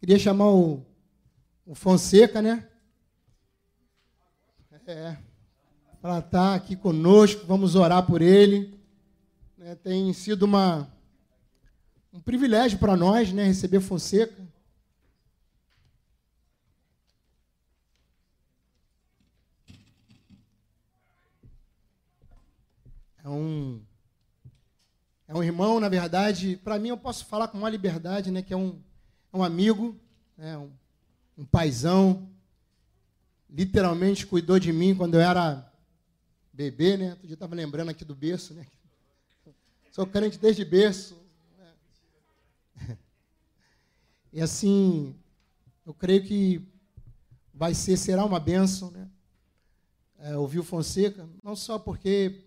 Queria chamar o, o Fonseca, né? É, para estar tá aqui conosco, vamos orar por ele. É, tem sido uma, um privilégio para nós, né, receber Fonseca. É um, é um irmão, na verdade, para mim eu posso falar com uma liberdade, né, que é um, um amigo, né, um, um paizão, literalmente cuidou de mim quando eu era bebê, né? Outro dia estava lembrando aqui do berço, né? Sou crente desde berço. Né? E assim, eu creio que vai ser, será uma bênção, né? É, ouvir o Fonseca, não só porque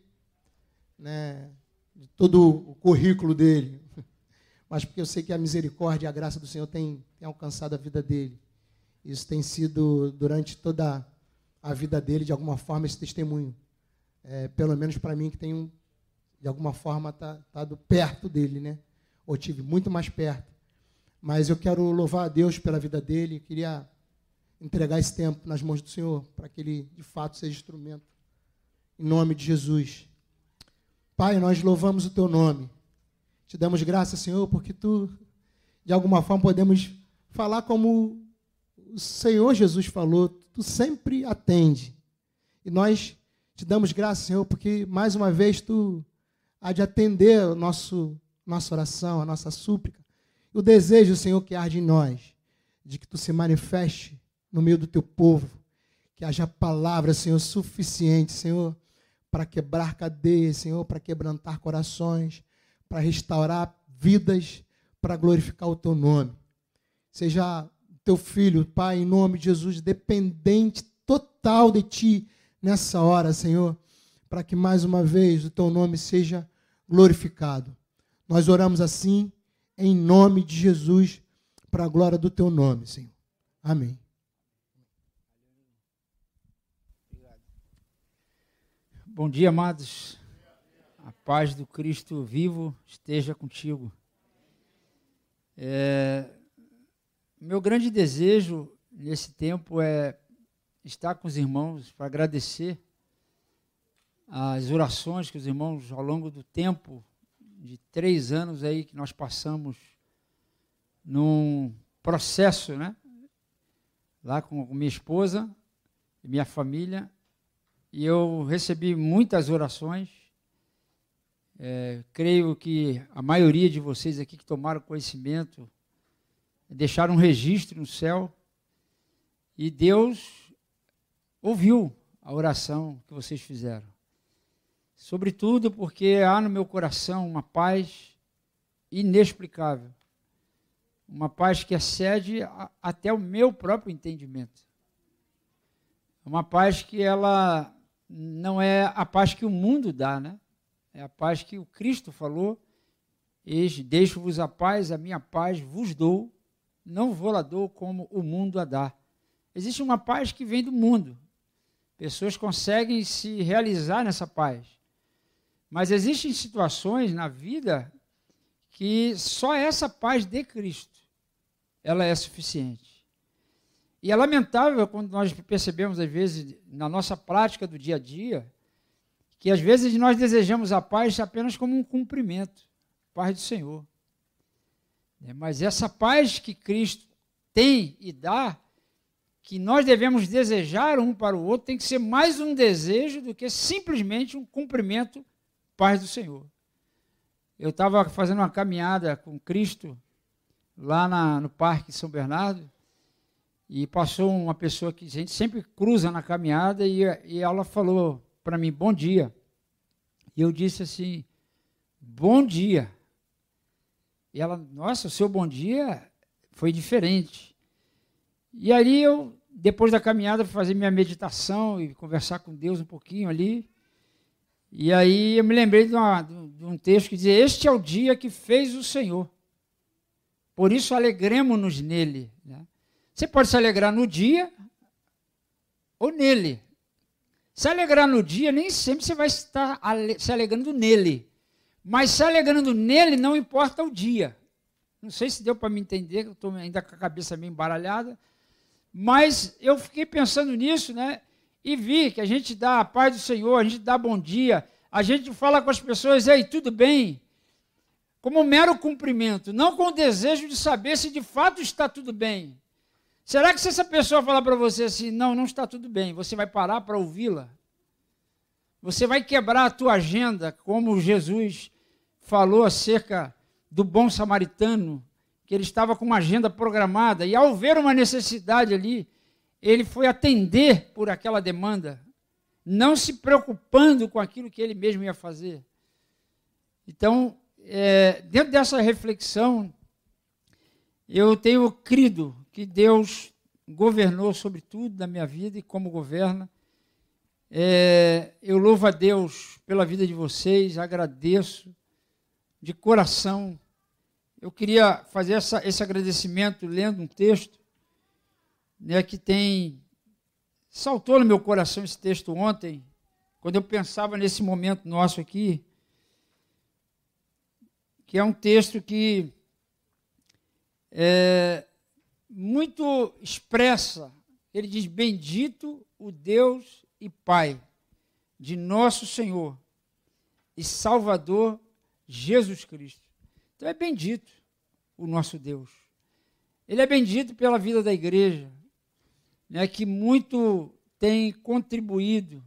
né, de todo o currículo dele, mas porque eu sei que a misericórdia e a graça do Senhor tem, tem alcançado a vida dele. Isso tem sido, durante toda a vida dele, de alguma forma, esse testemunho. É, pelo menos para mim, que tenho, de alguma forma, estado tá, tá perto dele, né? Ou tive muito mais perto. Mas eu quero louvar a Deus pela vida dele. Queria entregar esse tempo nas mãos do Senhor, para que ele, de fato, seja instrumento. Em nome de Jesus. Pai, nós louvamos o teu nome. Te damos graça, Senhor, porque tu, de alguma forma, podemos falar como o Senhor Jesus falou, tu sempre atende. E nós te damos graça, Senhor, porque mais uma vez tu há de atender a nosso, nossa oração, a nossa súplica. E o desejo, Senhor, que arde em nós, de que tu se manifeste no meio do teu povo, que haja palavra, Senhor, suficiente, Senhor, para quebrar cadeias, Senhor, para quebrantar corações, para restaurar vidas, para glorificar o teu nome. Seja teu filho, Pai, em nome de Jesus, dependente total de ti nessa hora, Senhor, para que mais uma vez o teu nome seja glorificado. Nós oramos assim, em nome de Jesus, para a glória do teu nome, Senhor. Amém. Bom dia, amados. A paz do Cristo vivo esteja contigo. É, meu grande desejo nesse tempo é estar com os irmãos para agradecer as orações que os irmãos, ao longo do tempo de três anos aí que nós passamos num processo, né? Lá com minha esposa e minha família, e eu recebi muitas orações. É, creio que a maioria de vocês aqui que tomaram conhecimento deixaram um registro no céu e Deus ouviu a oração que vocês fizeram. Sobretudo porque há no meu coração uma paz inexplicável, uma paz que excede a, até o meu próprio entendimento. Uma paz que ela não é a paz que o mundo dá, né? É a paz que o Cristo falou. Deixo-vos a paz, a minha paz vos dou, não vou lá dou como o mundo a dá. Existe uma paz que vem do mundo. Pessoas conseguem se realizar nessa paz. Mas existem situações na vida que só essa paz de Cristo ela é suficiente. E é lamentável quando nós percebemos, às vezes, na nossa prática do dia a dia, que às vezes nós desejamos a paz apenas como um cumprimento paz do Senhor. É, mas essa paz que Cristo tem e dá, que nós devemos desejar um para o outro, tem que ser mais um desejo do que simplesmente um cumprimento paz do Senhor. Eu estava fazendo uma caminhada com Cristo lá na, no Parque São Bernardo, e passou uma pessoa que a gente sempre cruza na caminhada e, e ela falou para mim, bom dia. E eu disse assim, bom dia. E ela, nossa, o seu bom dia foi diferente. E aí eu, depois da caminhada, fui fazer minha meditação e conversar com Deus um pouquinho ali. E aí eu me lembrei de, uma, de um texto que dizia: Este é o dia que fez o Senhor. Por isso alegremos-nos nele. Né? Você pode se alegrar no dia ou nele. Se alegrar no dia, nem sempre você vai estar se alegrando nele. Mas se alegrando nele, não importa o dia. Não sei se deu para me entender, eu estou ainda com a cabeça meio embaralhada. Mas eu fiquei pensando nisso, né? E vi que a gente dá a paz do Senhor, a gente dá bom dia, a gente fala com as pessoas, ei, tudo bem? Como um mero cumprimento, não com o desejo de saber se de fato está tudo bem. Será que se essa pessoa falar para você assim, não, não está tudo bem, você vai parar para ouvi-la? Você vai quebrar a tua agenda, como Jesus falou acerca do bom samaritano, que ele estava com uma agenda programada, e ao ver uma necessidade ali, ele foi atender por aquela demanda, não se preocupando com aquilo que ele mesmo ia fazer. Então, é, dentro dessa reflexão, eu tenho crido que Deus governou sobre tudo na minha vida e como governa. É, eu louvo a Deus pela vida de vocês, agradeço de coração. Eu queria fazer essa, esse agradecimento lendo um texto né, que tem. Saltou no meu coração esse texto ontem, quando eu pensava nesse momento nosso aqui, que é um texto que é, muito expressa. Ele diz: Bendito o Deus e Pai de nosso Senhor e Salvador Jesus Cristo. Então é bendito o nosso Deus. Ele é bendito pela vida da igreja, né, que muito tem contribuído.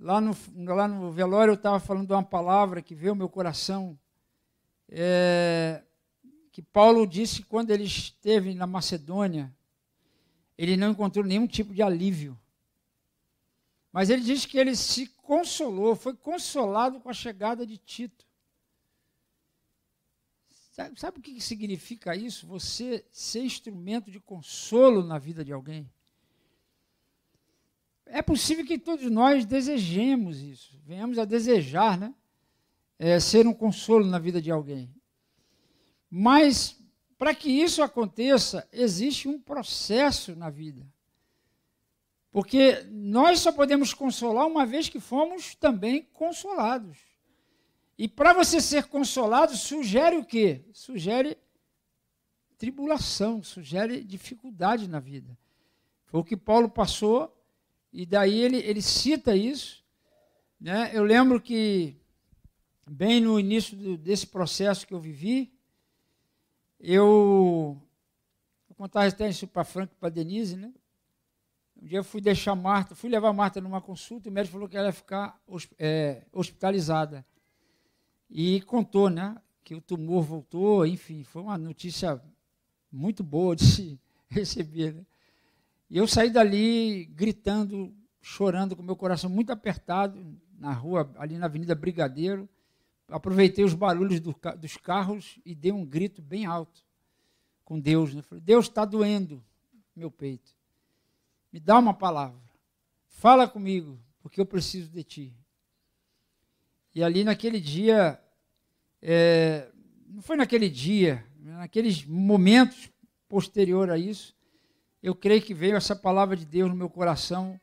Lá no, lá no velório eu estava falando uma palavra que veio ao meu coração. É, que Paulo disse que quando ele esteve na Macedônia, ele não encontrou nenhum tipo de alívio. Mas ele diz que ele se consolou, foi consolado com a chegada de Tito. Sabe, sabe o que significa isso? Você ser instrumento de consolo na vida de alguém. É possível que todos nós desejemos isso, venhamos a desejar, né? É, ser um consolo na vida de alguém. Mas, para que isso aconteça, existe um processo na vida. Porque nós só podemos consolar uma vez que fomos também consolados. E para você ser consolado, sugere o quê? Sugere tribulação, sugere dificuldade na vida. Foi o que Paulo passou, e daí ele, ele cita isso. Né? Eu lembro que, bem no início do, desse processo que eu vivi, eu vou contar até isso para Frank e para Denise, né? Um dia eu fui deixar Marta, fui levar Marta numa consulta, e o médico falou que ela ia ficar é, hospitalizada. E contou, né? Que o tumor voltou, enfim, foi uma notícia muito boa de se receber. Né? E eu saí dali gritando, chorando, com meu coração muito apertado, na rua, ali na Avenida Brigadeiro aproveitei os barulhos do, dos carros e dei um grito bem alto com Deus. Né? Falei, Deus está doendo meu peito. Me dá uma palavra. Fala comigo, porque eu preciso de ti. E ali naquele dia, é, não foi naquele dia, naqueles momentos posterior a isso, eu creio que veio essa palavra de Deus no meu coração,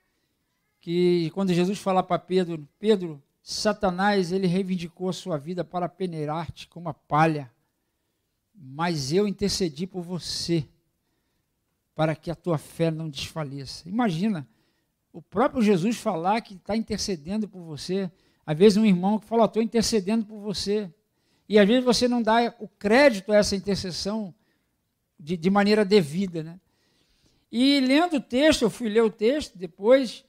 que quando Jesus fala para Pedro, Pedro, Satanás, ele reivindicou a sua vida para peneirar-te como a palha, mas eu intercedi por você, para que a tua fé não desfaleça. Imagina, o próprio Jesus falar que está intercedendo por você. Às vezes um irmão que fala, estou intercedendo por você. E às vezes você não dá o crédito a essa intercessão de, de maneira devida. Né? E lendo o texto, eu fui ler o texto depois,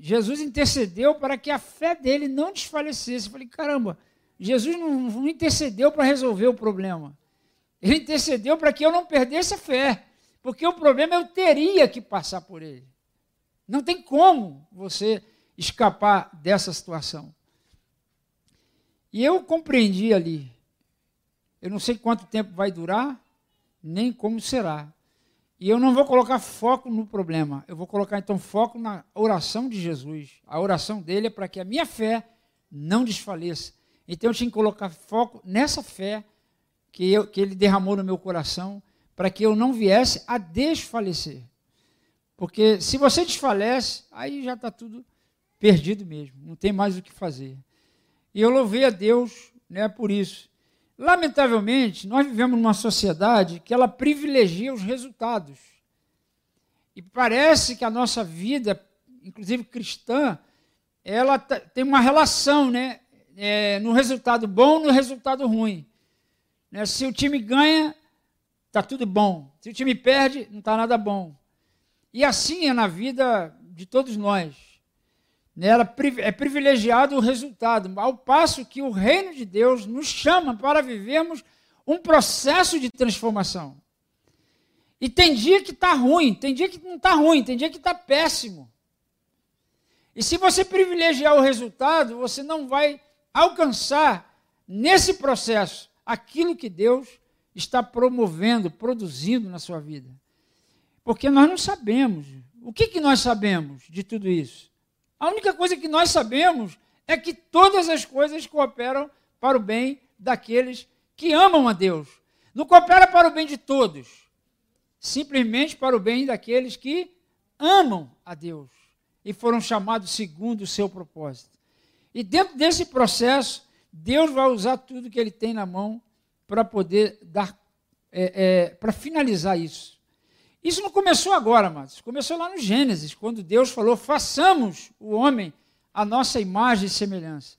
Jesus intercedeu para que a fé dele não desfalecesse. Eu falei, caramba, Jesus não, não intercedeu para resolver o problema. Ele intercedeu para que eu não perdesse a fé. Porque o problema eu teria que passar por ele. Não tem como você escapar dessa situação. E eu compreendi ali. Eu não sei quanto tempo vai durar, nem como será. E eu não vou colocar foco no problema, eu vou colocar então foco na oração de Jesus. A oração dele é para que a minha fé não desfaleça. Então eu tinha que colocar foco nessa fé que, eu, que ele derramou no meu coração, para que eu não viesse a desfalecer. Porque se você desfalece, aí já está tudo perdido mesmo, não tem mais o que fazer. E eu louvei a Deus né, por isso. Lamentavelmente, nós vivemos numa sociedade que ela privilegia os resultados. E parece que a nossa vida, inclusive cristã, ela tem uma relação né, é, no resultado bom no resultado ruim. Né? Se o time ganha, está tudo bom. Se o time perde, não está nada bom. E assim é na vida de todos nós. Né? É privilegiado o resultado, ao passo que o reino de Deus nos chama para vivermos um processo de transformação. E tem dia que está ruim, tem dia que não está ruim, tem dia que está péssimo. E se você privilegiar o resultado, você não vai alcançar nesse processo aquilo que Deus está promovendo, produzindo na sua vida. Porque nós não sabemos. O que, que nós sabemos de tudo isso? A única coisa que nós sabemos é que todas as coisas cooperam para o bem daqueles que amam a Deus. Não coopera para o bem de todos, simplesmente para o bem daqueles que amam a Deus e foram chamados segundo o seu propósito. E dentro desse processo, Deus vai usar tudo que Ele tem na mão para poder dar, é, é, para finalizar isso. Isso não começou agora, mas começou lá no Gênesis, quando Deus falou: façamos o homem a nossa imagem e semelhança.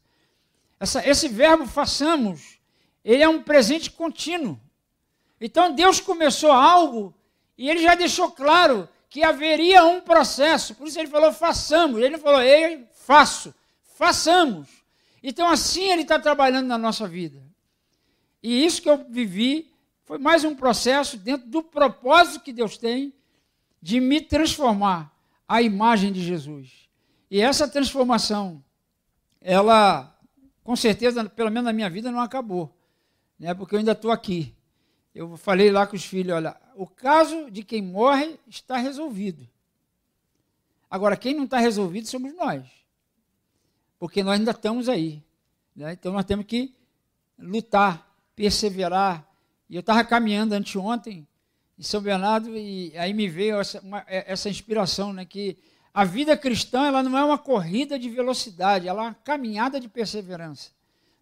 Essa, esse verbo façamos, ele é um presente contínuo. Então Deus começou algo e ele já deixou claro que haveria um processo. Por isso ele falou, façamos. Ele não falou, eu faço. Façamos. Então assim ele está trabalhando na nossa vida. E isso que eu vivi foi mais um processo dentro do propósito que Deus tem de me transformar à imagem de Jesus. E essa transformação, ela, com certeza, pelo menos na minha vida, não acabou. Né? Porque eu ainda estou aqui. Eu falei lá com os filhos, olha, o caso de quem morre está resolvido. Agora, quem não está resolvido somos nós. Porque nós ainda estamos aí. Né? Então nós temos que lutar, perseverar. E eu estava caminhando anteontem em São Bernardo e aí me veio essa, uma, é, essa inspiração, né, que a vida cristã ela não é uma corrida de velocidade, ela é uma caminhada de perseverança.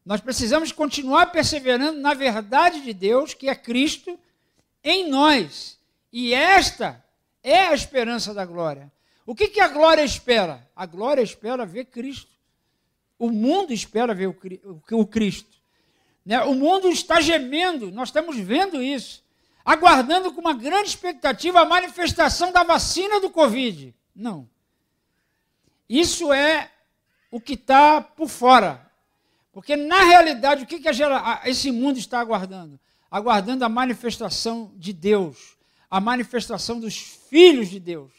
Nós precisamos continuar perseverando na verdade de Deus, que é Cristo, em nós. E esta é a esperança da glória. O que, que a glória espera? A glória espera ver Cristo. O mundo espera ver o, Cristo. Né? O mundo está gemendo, nós estamos vendo isso, aguardando com uma grande expectativa a manifestação da vacina do Covid. Não. Isso é o que está por fora. Porque, na realidade, o que, que esse mundo está aguardando? aguardando a manifestação de Deus, a manifestação dos filhos de Deus.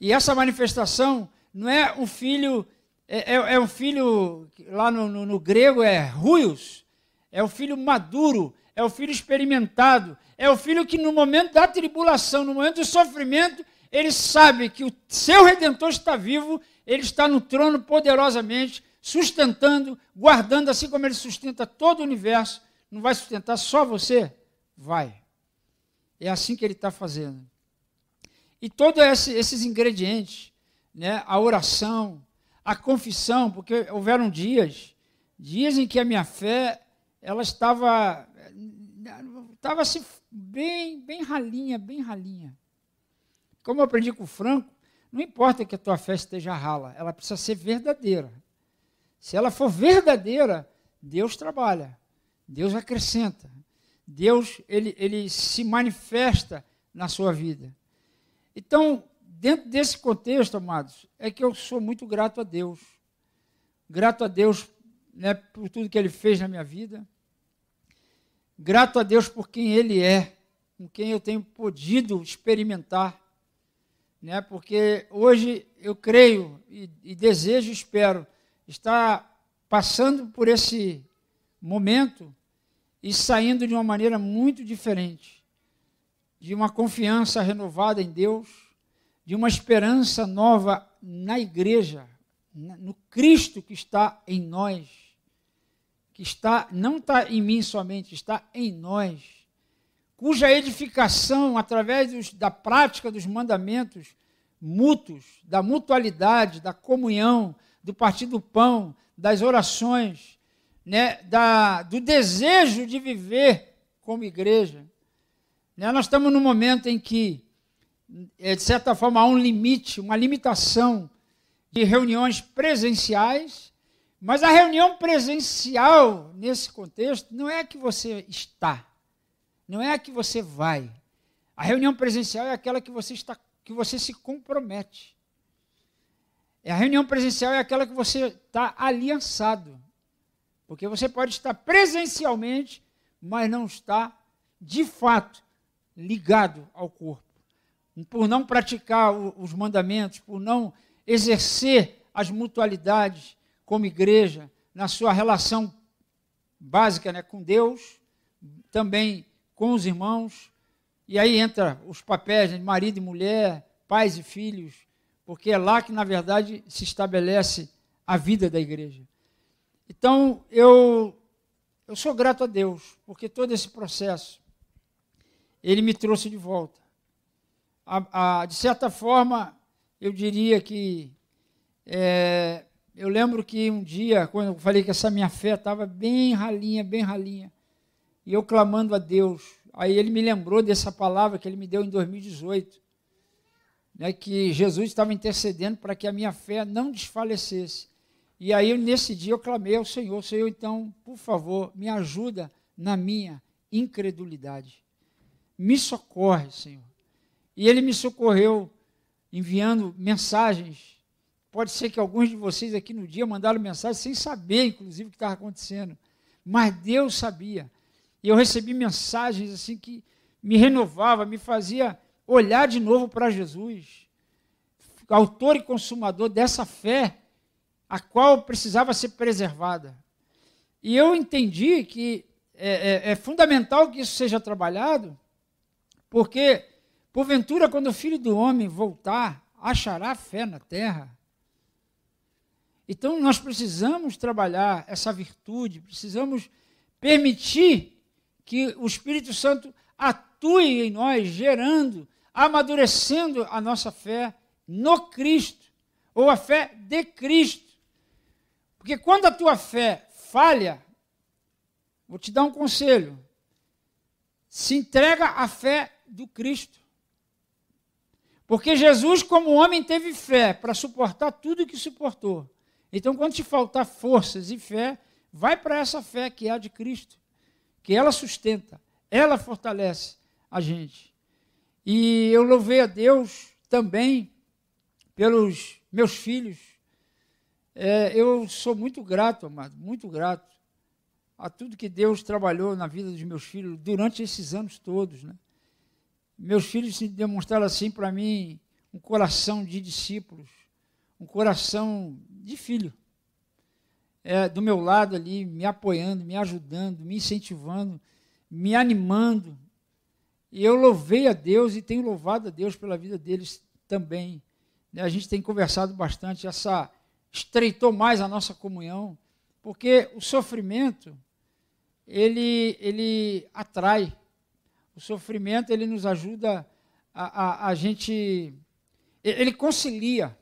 E essa manifestação não é um filho, é, é, é um filho, lá no, no, no grego é ruios, é o filho maduro, é o filho experimentado, é o filho que no momento da tribulação, no momento do sofrimento, ele sabe que o seu redentor está vivo, ele está no trono poderosamente, sustentando, guardando, assim como ele sustenta todo o universo, não vai sustentar só você? Vai. É assim que ele está fazendo. E todos esse, esses ingredientes, né, a oração, a confissão, porque houveram dias, dias em que a minha fé ela estava estava assim bem bem ralinha, bem ralinha. Como eu aprendi com o Franco, não importa que a tua fé esteja rala, ela precisa ser verdadeira. Se ela for verdadeira, Deus trabalha. Deus acrescenta. Deus ele, ele se manifesta na sua vida. Então, dentro desse contexto, amados, é que eu sou muito grato a Deus. Grato a Deus né, por tudo que Ele fez na minha vida. Grato a Deus por quem Ele é, com quem eu tenho podido experimentar. Né, porque hoje eu creio e, e desejo espero estar passando por esse momento e saindo de uma maneira muito diferente, de uma confiança renovada em Deus, de uma esperança nova na igreja, no Cristo que está em nós, que está não está em mim somente, está em nós, cuja edificação através dos, da prática dos mandamentos mútuos, da mutualidade, da comunhão, do partir do pão, das orações, né, da, do desejo de viver como igreja. Né, nós estamos num momento em que, de certa forma, há um limite, uma limitação de reuniões presenciais, mas a reunião presencial, nesse contexto, não é a que você está, não é a que você vai. A reunião presencial é aquela que você está, que você se compromete. A reunião presencial é aquela que você está aliançado. Porque você pode estar presencialmente, mas não está, de fato, ligado ao corpo. Por não praticar os mandamentos, por não exercer as mutualidades como igreja, na sua relação básica né, com Deus, também com os irmãos. E aí entra os papéis de marido e mulher, pais e filhos, porque é lá que, na verdade, se estabelece a vida da igreja. Então, eu, eu sou grato a Deus, porque todo esse processo, ele me trouxe de volta. A, a, de certa forma, eu diria que. É, eu lembro que um dia, quando eu falei que essa minha fé estava bem ralinha, bem ralinha, e eu clamando a Deus, aí ele me lembrou dessa palavra que ele me deu em 2018, né, que Jesus estava intercedendo para que a minha fé não desfalecesse. E aí, nesse dia, eu clamei ao Senhor: Senhor, então, por favor, me ajuda na minha incredulidade. Me socorre, Senhor. E ele me socorreu enviando mensagens. Pode ser que alguns de vocês aqui no dia mandaram mensagem sem saber, inclusive, o que estava acontecendo. Mas Deus sabia. E eu recebi mensagens assim que me renovava, me fazia olhar de novo para Jesus, autor e consumador dessa fé a qual precisava ser preservada. E eu entendi que é, é, é fundamental que isso seja trabalhado, porque, porventura, quando o filho do homem voltar, achará fé na terra. Então, nós precisamos trabalhar essa virtude, precisamos permitir que o Espírito Santo atue em nós, gerando, amadurecendo a nossa fé no Cristo, ou a fé de Cristo. Porque quando a tua fé falha, vou te dar um conselho. Se entrega à fé do Cristo. Porque Jesus, como homem, teve fé para suportar tudo o que suportou. Então, quando te faltar forças e fé, vai para essa fé que é a de Cristo, que ela sustenta, ela fortalece a gente. E eu louvei a Deus também pelos meus filhos, é, eu sou muito grato, amado, muito grato a tudo que Deus trabalhou na vida dos meus filhos durante esses anos todos. Né? Meus filhos se demonstraram assim para mim um coração de discípulos, um coração de filho. É, do meu lado ali, me apoiando, me ajudando, me incentivando, me animando. E eu louvei a Deus e tenho louvado a Deus pela vida deles também. Né? A gente tem conversado bastante essa estreitou mais a nossa comunhão, porque o sofrimento ele ele atrai. O sofrimento ele nos ajuda a, a, a gente ele concilia.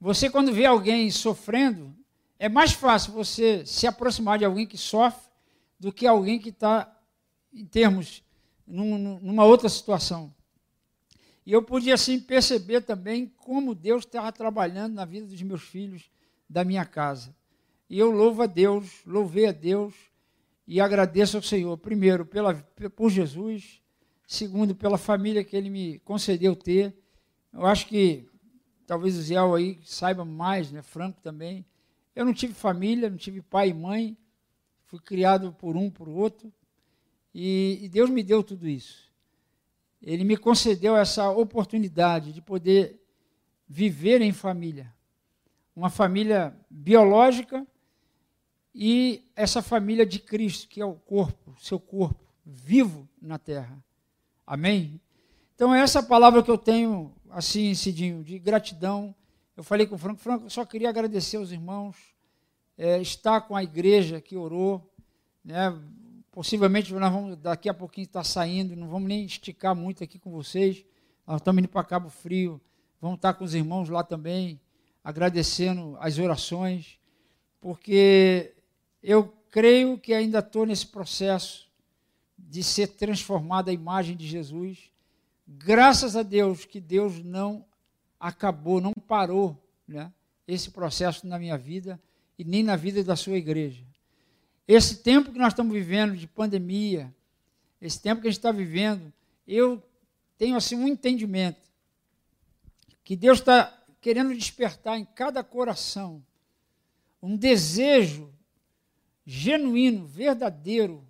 Você quando vê alguém sofrendo, é mais fácil você se aproximar de alguém que sofre do que alguém que está em termos num, numa outra situação. E eu pude assim perceber também como Deus estava trabalhando na vida dos meus filhos da minha casa. E eu louvo a Deus, louvei a Deus e agradeço ao Senhor, primeiro, pela, por Jesus, segundo, pela família que Ele me concedeu ter. Eu acho que talvez o Zé aí saiba mais, né? Franco também. Eu não tive família, não tive pai e mãe, fui criado por um, por outro, e, e Deus me deu tudo isso ele me concedeu essa oportunidade de poder viver em família. Uma família biológica e essa família de Cristo, que é o corpo, seu corpo, vivo na terra. Amém? Então, é essa palavra que eu tenho, assim, Cidinho, de gratidão. Eu falei com o Franco, Franco, eu só queria agradecer aos irmãos, é, estar com a igreja que orou, né, Possivelmente nós vamos daqui a pouquinho estar saindo, não vamos nem esticar muito aqui com vocês. Nós estamos indo para Cabo Frio, vamos estar com os irmãos lá também, agradecendo as orações, porque Eu creio que ainda estou nesse processo de ser transformado à imagem de Jesus. Graças a Deus que Deus não acabou, não parou né, esse processo na minha vida e nem na vida da sua igreja. Esse tempo que nós estamos vivendo de pandemia, esse tempo que a gente está vivendo, eu tenho assim um entendimento que Deus está querendo despertar em cada coração um desejo genuíno, verdadeiro,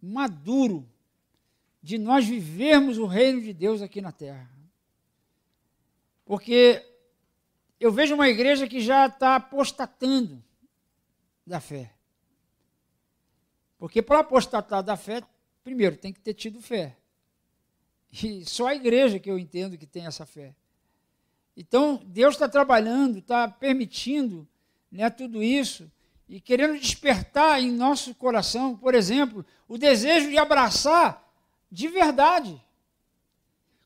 maduro, de nós vivermos o reino de Deus aqui na terra. Porque eu vejo uma igreja que já está apostatando da fé. Porque para apostatar da fé, primeiro tem que ter tido fé. E só a igreja que eu entendo que tem essa fé. Então, Deus está trabalhando, está permitindo né, tudo isso e querendo despertar em nosso coração, por exemplo, o desejo de abraçar de verdade.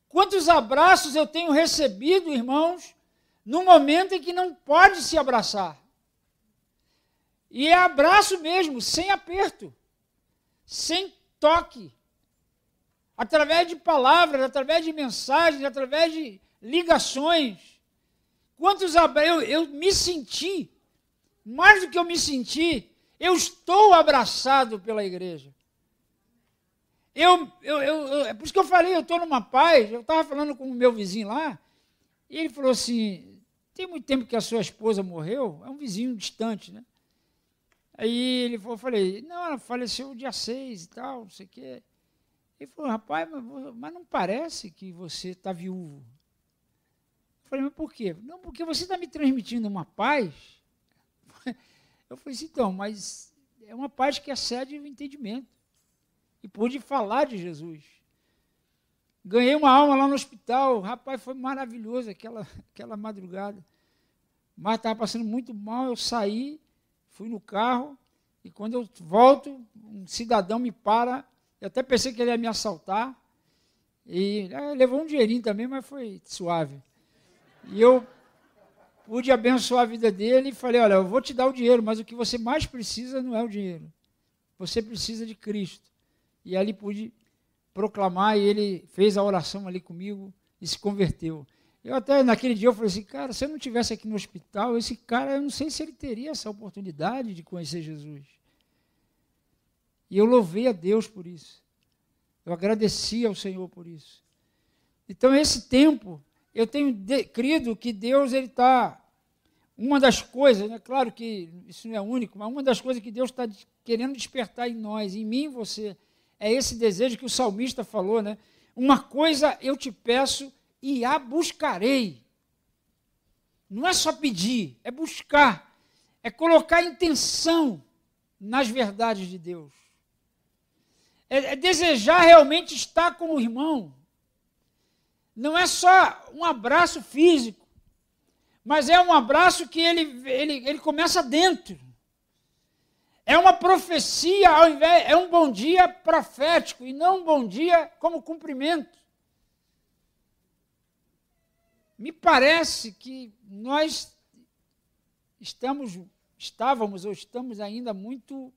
Quantos abraços eu tenho recebido, irmãos, no momento em que não pode se abraçar? E é abraço mesmo, sem aperto, sem toque, através de palavras, através de mensagens, através de ligações. Quantos eu, eu me senti, mais do que eu me senti, eu estou abraçado pela igreja. Eu, eu, eu, é por isso que eu falei, eu estou numa paz. Eu estava falando com o meu vizinho lá, e ele falou assim: tem muito tempo que a sua esposa morreu? É um vizinho distante, né? Aí ele falou, eu falei, não, ela faleceu dia 6 e tal, não sei o quê. Ele falou, rapaz, mas, mas não parece que você está viúvo. Eu falei, mas por quê? Não, porque você está me transmitindo uma paz. Eu falei assim, então, mas é uma paz que excede o entendimento. E pude falar de Jesus. Ganhei uma alma lá no hospital. Rapaz, foi maravilhoso aquela, aquela madrugada. Mas estava passando muito mal. Eu saí, fui no carro. E quando eu volto, um cidadão me para. Eu até pensei que ele ia me assaltar. E é, levou um dinheirinho também, mas foi suave. E eu pude abençoar a vida dele e falei: Olha, eu vou te dar o dinheiro, mas o que você mais precisa não é o dinheiro. Você precisa de Cristo. E ali pude proclamar e ele fez a oração ali comigo e se converteu. Eu até naquele dia eu falei assim, cara, se eu não tivesse aqui no hospital, esse cara, eu não sei se ele teria essa oportunidade de conhecer Jesus. E eu louvei a Deus por isso. Eu agradeci ao Senhor por isso. Então esse tempo eu tenho de, crido que Deus ele está uma das coisas, né, claro que isso não é único, mas uma das coisas que Deus está querendo despertar em nós, em mim e você, é esse desejo que o salmista falou, né? Uma coisa eu te peço e a buscarei. Não é só pedir, é buscar, é colocar intenção nas verdades de Deus. É, é desejar realmente estar com o irmão, não é só um abraço físico, mas é um abraço que ele, ele, ele começa dentro. É uma profecia, ao invés, é um bom dia profético e não um bom dia como cumprimento. Me parece que nós estamos, estávamos ou estamos ainda muito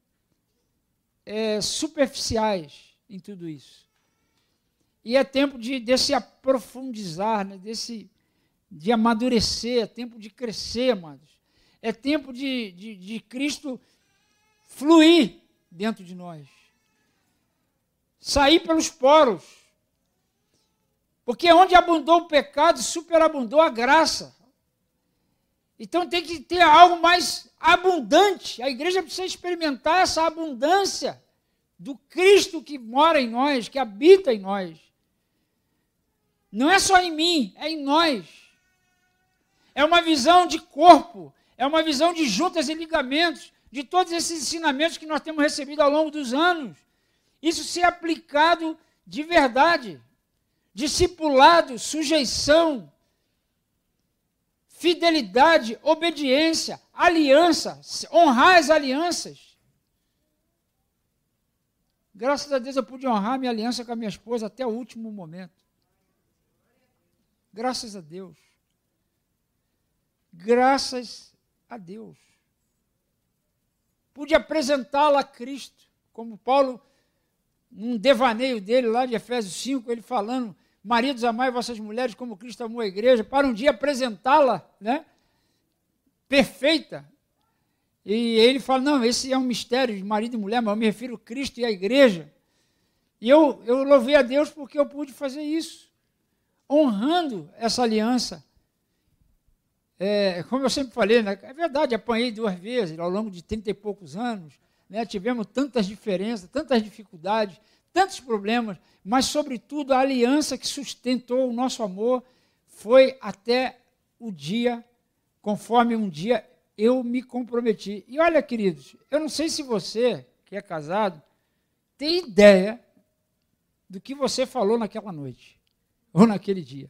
é, superficiais em tudo isso. E é tempo de, de se aprofundizar, né? Desse, de amadurecer, é tempo de crescer, amados. É tempo de, de, de Cristo fluir dentro de nós. Sair pelos poros. Porque onde abundou o pecado, superabundou a graça. Então tem que ter algo mais abundante. A igreja precisa experimentar essa abundância do Cristo que mora em nós, que habita em nós. Não é só em mim, é em nós. É uma visão de corpo, é uma visão de juntas e ligamentos, de todos esses ensinamentos que nós temos recebido ao longo dos anos. Isso ser aplicado de verdade. Discipulado, sujeição, fidelidade, obediência, aliança, honrar as alianças. Graças a Deus eu pude honrar minha aliança com a minha esposa até o último momento. Graças a Deus. Graças a Deus. pude apresentá-la a Cristo, como Paulo, num devaneio dele lá de Efésios 5, ele falando, maridos amai vossas mulheres como Cristo amou a igreja, para um dia apresentá-la, né, perfeita. E ele fala, não, esse é um mistério de marido e mulher, mas eu me refiro a Cristo e à igreja. E eu, eu louvei a Deus porque eu pude fazer isso, honrando essa aliança. É, como eu sempre falei, né, é verdade, apanhei duas vezes ao longo de trinta e poucos anos, né, tivemos tantas diferenças, tantas dificuldades, tantos problemas, mas, sobretudo, a aliança que sustentou o nosso amor foi até o dia, conforme um dia eu me comprometi. E olha, queridos, eu não sei se você, que é casado, tem ideia do que você falou naquela noite ou naquele dia.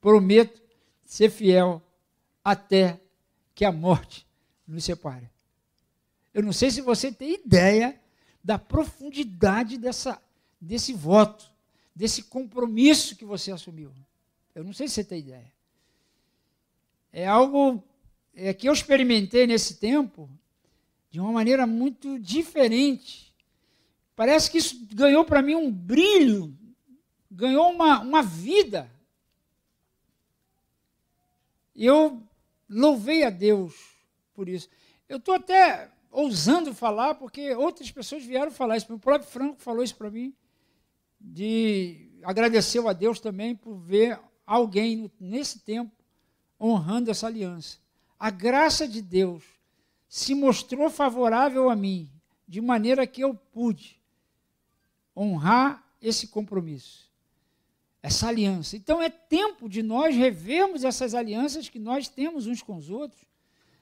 Prometo ser fiel até que a morte nos separe. Eu não sei se você tem ideia da profundidade dessa, desse voto, desse compromisso que você assumiu. Eu não sei se você tem ideia. É algo é, que eu experimentei nesse tempo de uma maneira muito diferente. Parece que isso ganhou para mim um brilho, ganhou uma, uma vida. Eu louvei a Deus por isso. Eu estou até ousando falar, porque outras pessoas vieram falar isso. O próprio Franco falou isso para mim, de agradeceu a Deus também por ver alguém nesse tempo honrando essa aliança. A graça de Deus se mostrou favorável a mim, de maneira que eu pude honrar esse compromisso, essa aliança. Então é tempo de nós revermos essas alianças que nós temos uns com os outros.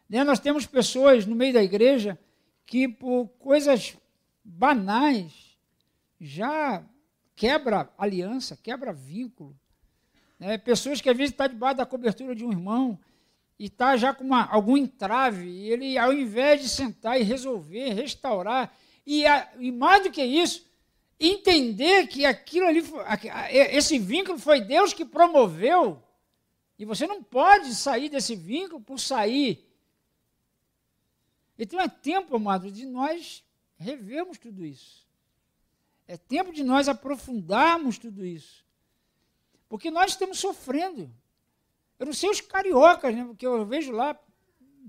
Né? Nós temos pessoas no meio da igreja que, por coisas banais, já quebra aliança, quebra vínculo. Né? Pessoas que às vezes estão debaixo da cobertura de um irmão e está já com uma, algum entrave, e ele, ao invés de sentar e resolver, restaurar, e, a, e mais do que isso, entender que aquilo ali, esse vínculo foi Deus que promoveu, e você não pode sair desse vínculo por sair. Então é tempo, amado, de nós revermos tudo isso. É tempo de nós aprofundarmos tudo isso. Porque nós estamos sofrendo. Eu não sei os cariocas, né? Porque eu vejo lá,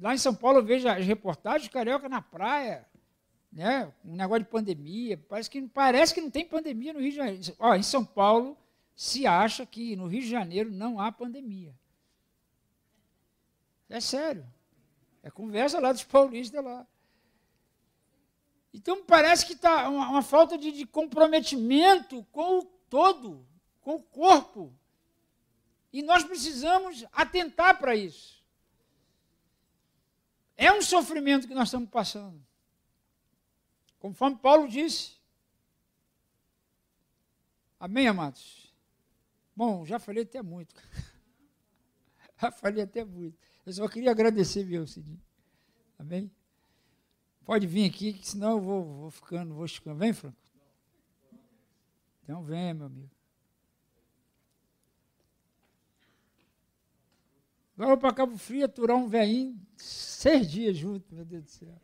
lá em São Paulo, eu vejo as reportagens, carioca na praia, né? Um negócio de pandemia. Parece que, parece que não tem pandemia no Rio de Janeiro. Ó, em São Paulo, se acha que no Rio de Janeiro não há pandemia. É sério. É conversa lá dos paulistas lá. Então parece que está uma, uma, falta de, de comprometimento com o todo, com o corpo. E nós precisamos atentar para isso. É um sofrimento que nós estamos passando. Conforme Paulo disse. Amém, amados? Bom, já falei até muito. já falei até muito. Eu só queria agradecer, meu Cidinho. Amém? Pode vir aqui, que senão eu vou, vou ficando, vou ficando. Vem, Franco? Então vem, meu amigo. Agora para Cabo Frio aturar um velhinho seis dias junto, meu Deus do céu.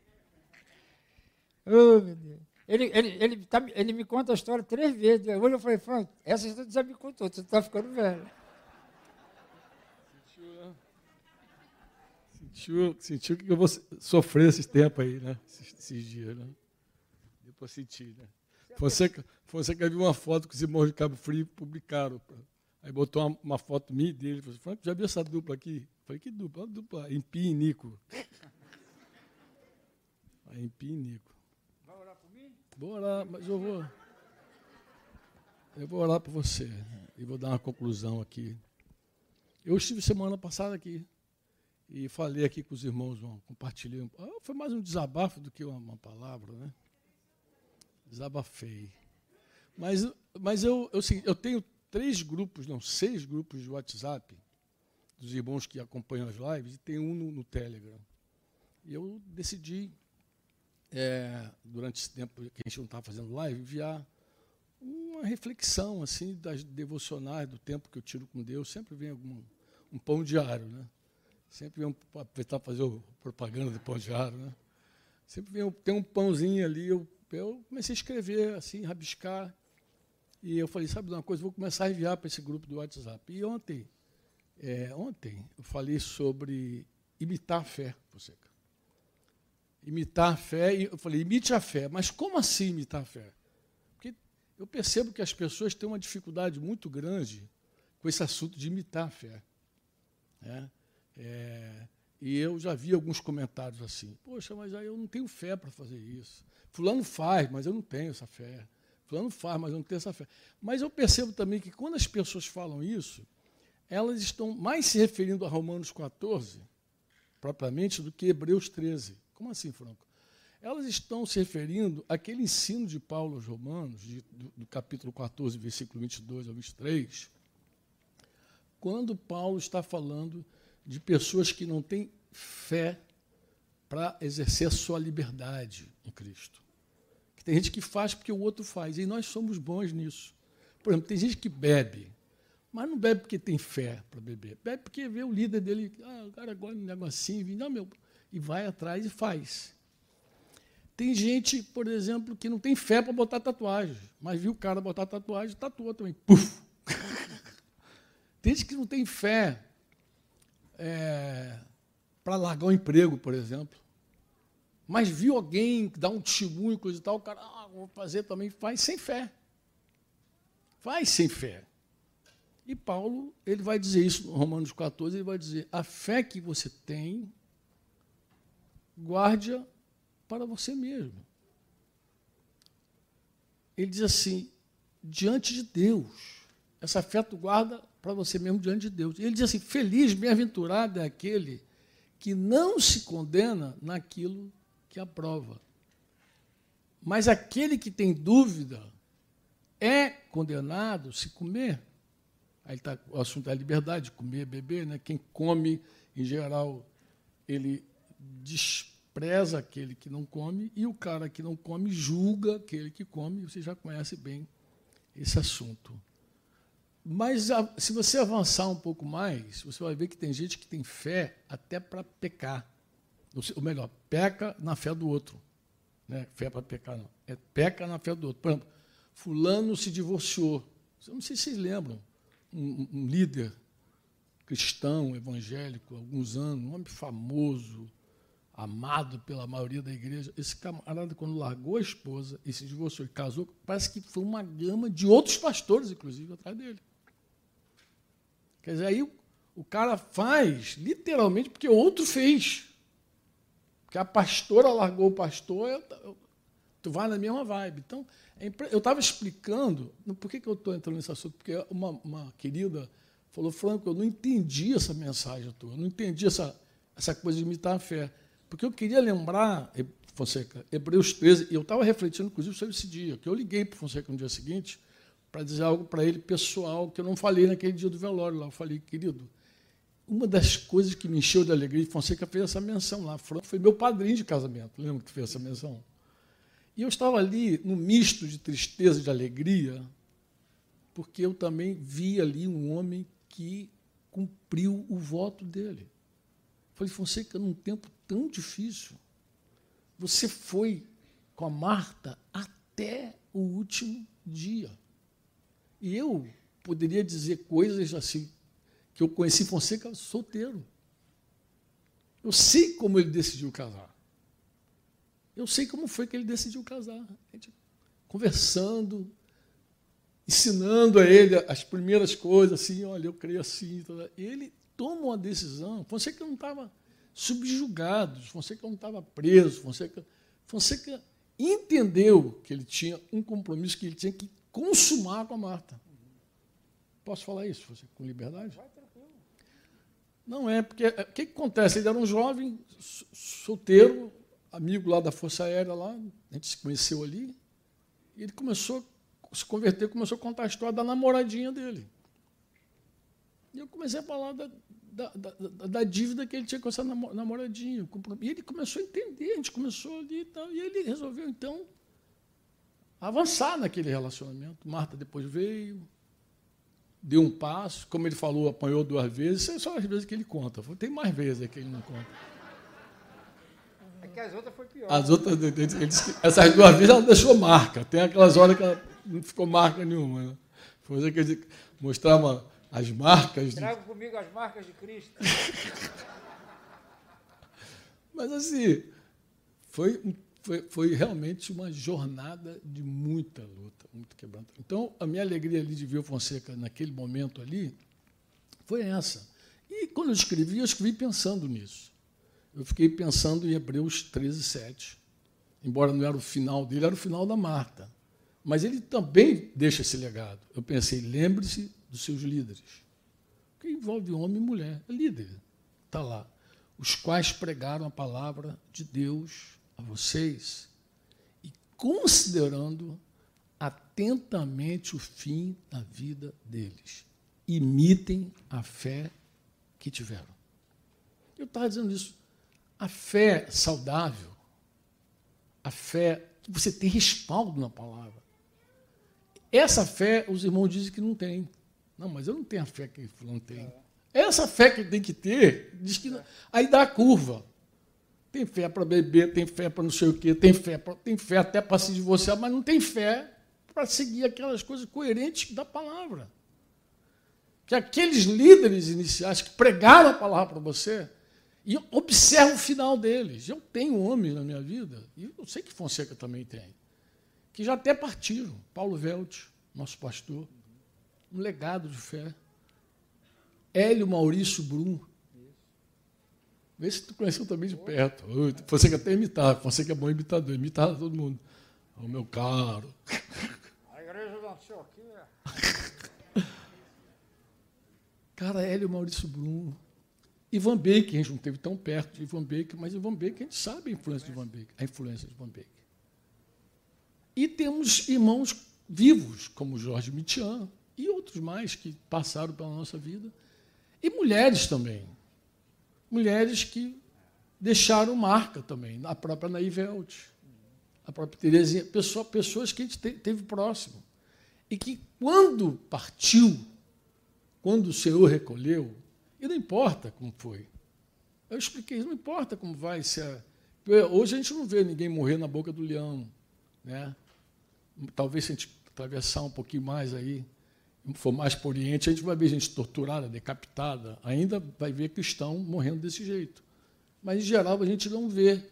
Oh, meu Deus. Ele, ele, ele, tá, ele me conta a história três vezes. Hoje eu falei, Franco, essa história já me contou, você está ficando velho. Sentiu, sentiu que eu vou sofrer esses tempos aí, né? Esses, esses dias, né? Depois senti, né? Você, você que viu uma foto que os irmãos de Cabo Frio publicaram. Aí botou uma, uma foto minha e dele. Falou, Franco, já viu essa dupla aqui? Falei, que dupla? Uma dupla, Empi e Nico. Empi e Nico. Vai orar por mim? Vou orar, mas eu vou. Eu vou orar por você. E vou dar uma conclusão aqui. Eu estive semana passada aqui. E falei aqui com os irmãos, compartilhei. Ah, foi mais um desabafo do que uma, uma palavra, né? Desabafei. Mas, mas eu, eu, eu tenho três grupos, não, seis grupos de WhatsApp dos irmãos que acompanham as lives e tem um no, no Telegram. E eu decidi, é, durante esse tempo que a gente não estava fazendo live, enviar uma reflexão assim das devocionais do tempo que eu tiro com Deus. Sempre vem algum um pão diário, né? Sempre vem aproveitar para fazer propaganda do pão diário, né? Sempre vem, tem um pãozinho ali. Eu, eu comecei a escrever, assim, rabiscar. E eu falei, sabe de uma coisa, vou começar a enviar para esse grupo do WhatsApp. E ontem, é, ontem, eu falei sobre imitar a fé, Fonseca. Imitar a fé, e eu falei, imite a fé. Mas como assim imitar a fé? Porque eu percebo que as pessoas têm uma dificuldade muito grande com esse assunto de imitar a fé. Né? É, e eu já vi alguns comentários assim: Poxa, mas aí eu não tenho fé para fazer isso. Fulano faz, mas eu não tenho essa fé. Fulano faz, mas eu não tenho essa fé. Mas eu percebo também que quando as pessoas falam isso, elas estão mais se referindo a Romanos 14, propriamente, do que Hebreus 13. Como assim, Franco? Elas estão se referindo àquele ensino de Paulo aos Romanos, de, do, do capítulo 14, versículo 22 ao 23, quando Paulo está falando de pessoas que não têm fé para exercer a sua liberdade em Cristo. Que tem gente que faz porque o outro faz, e nós somos bons nisso. Por exemplo, tem gente que bebe, mas não bebe porque tem fé para beber, bebe porque vê o líder dele, ah, o cara gosta de um negocinho, não, meu, e vai atrás e faz. Tem gente, por exemplo, que não tem fé para botar tatuagem, mas viu o cara botar tatuagem, tatuou também. Puf! Tem gente que não tem fé é, para largar o emprego, por exemplo. Mas viu alguém dar um testemunho, coisa e tal, o cara, ah, vou fazer também, faz sem fé. Faz sem fé. E Paulo, ele vai dizer isso no Romanos 14, ele vai dizer: a fé que você tem, guarde-a para você mesmo. Ele diz assim: diante de Deus, essa tu guarda para você mesmo diante de Deus. Ele diz assim: feliz, bem-aventurado é aquele que não se condena naquilo que aprova. Mas aquele que tem dúvida é condenado se comer. Aí tá, o assunto é a liberdade, comer, beber. Né? Quem come, em geral, ele despreza aquele que não come, e o cara que não come julga aquele que come. Você já conhece bem esse assunto. Mas se você avançar um pouco mais, você vai ver que tem gente que tem fé até para pecar. Ou melhor, peca na fé do outro. Né? Fé para pecar, não. É peca na fé do outro. Por exemplo, fulano se divorciou. Eu não sei se vocês lembram. Um, um líder cristão, evangélico, há alguns anos, um homem famoso, amado pela maioria da igreja. Esse camarada, quando largou a esposa e se divorciou e casou, parece que foi uma gama de outros pastores, inclusive, atrás dele. Quer dizer, aí o cara faz literalmente porque outro fez. Porque a pastora largou o pastor, eu, tu vai na mesma vibe. Então, é eu estava explicando, por que, que eu estou entrando nesse assunto? Porque uma, uma, querida falou, Franco, eu não entendi essa mensagem tua, eu não entendi essa, essa coisa de imitar a fé. Porque eu queria lembrar, Fonseca, Hebreus 13, e eu estava refletindo, inclusive, sobre esse dia, que eu liguei para o Fonseca no dia seguinte, para dizer algo para ele pessoal que eu não falei naquele dia do velório lá. Eu falei, querido, uma das coisas que me encheu de alegria, Fonseca fez essa menção lá. Foi meu padrinho de casamento, lembra que fez essa menção? E eu estava ali no misto de tristeza e de alegria, porque eu também vi ali um homem que cumpriu o voto dele. Falei, Fonseca, num tempo tão difícil, você foi com a Marta até o último dia. E eu poderia dizer coisas assim, que eu conheci Fonseca solteiro. Eu sei como ele decidiu casar. Eu sei como foi que ele decidiu casar. Conversando, ensinando a ele as primeiras coisas, assim, olha, eu creio assim. Ele toma uma decisão. Fonseca não estava subjugado, Fonseca não estava preso, Fonseca, Fonseca entendeu que ele tinha um compromisso que ele tinha que consumar com a Marta. Posso falar isso você, com liberdade? Não é, porque é, o que, que acontece? Ele era um jovem, solteiro, amigo lá da Força Aérea, lá, a gente se conheceu ali, e ele começou a se converter, começou a contar a história da namoradinha dele. E eu comecei a falar da, da, da, da dívida que ele tinha com essa namoradinha. E ele começou a entender, a gente começou ali e tal, e ele resolveu, então, avançar naquele relacionamento. Marta depois veio, deu um passo, como ele falou, apanhou duas vezes, são só as vezes que ele conta. Tem mais vezes que ele não conta. que as outras foi pior. As outras, ele disse que essas duas vezes ela deixou marca. Tem aquelas horas que ela não ficou marca nenhuma. Né? Foi isso que ele mostrava as marcas. Trago comigo as marcas de Cristo. Mas assim, foi, foi, foi realmente uma jornada de muita luta, muito quebranto. Então, a minha alegria ali de ver o Fonseca naquele momento ali foi essa. E quando eu escrevi, eu escrevi pensando nisso. Eu fiquei pensando em Hebreus 13, 7. Embora não era o final dele, era o final da Marta. Mas ele também deixa esse legado. Eu pensei, lembre-se dos seus líderes. Que envolve homem e mulher. É líder. Está lá. Os quais pregaram a palavra de Deus a vocês e considerando atentamente o fim da vida deles. Imitem a fé que tiveram. Eu estava dizendo isso. A fé saudável, a fé que você tem respaldo na palavra. Essa fé, os irmãos dizem que não tem. Não, mas eu não tenho a fé que não tem. Essa fé que tem que ter, diz que não. aí dá a curva. Tem fé para beber, tem fé para não sei o quê, tem fé, pra, tem fé até para se divorciar, mas não tem fé para seguir aquelas coisas coerentes da palavra. Que aqueles líderes iniciais que pregaram a palavra para você, e observa o final deles. Eu tenho homens na minha vida, e eu sei que Fonseca também tem, que já até partiram. Paulo Velt, nosso pastor, um legado de fé. Hélio Maurício Brum, Vê se tu conheceu também de perto. Você que até imitar, você que é bom imitador, imitar todo mundo. O meu caro. A igreja nasceu aqui. É. Cara, Hélio Maurício Brum. Ivan Baker, a gente não teve tão perto de Ivan Baker, mas Ivan Baker, a gente sabe a influência de Ivan Baker, a influência de Ivan Baker. E temos irmãos vivos, como Jorge Mitian e outros mais que passaram pela nossa vida. E mulheres também mulheres que deixaram marca também, a própria Naivelt, a própria Terezinha, pessoa, pessoas que a gente teve próximo. E que quando partiu, quando o Senhor recolheu, e não importa como foi. Eu expliquei, não importa como vai ser. Hoje a gente não vê ninguém morrer na boca do leão. Né? Talvez se a gente atravessar um pouquinho mais aí, for mais para o Oriente, a gente vai ver gente torturada, decapitada, ainda vai ver cristão morrendo desse jeito. Mas, em geral, a gente não vê.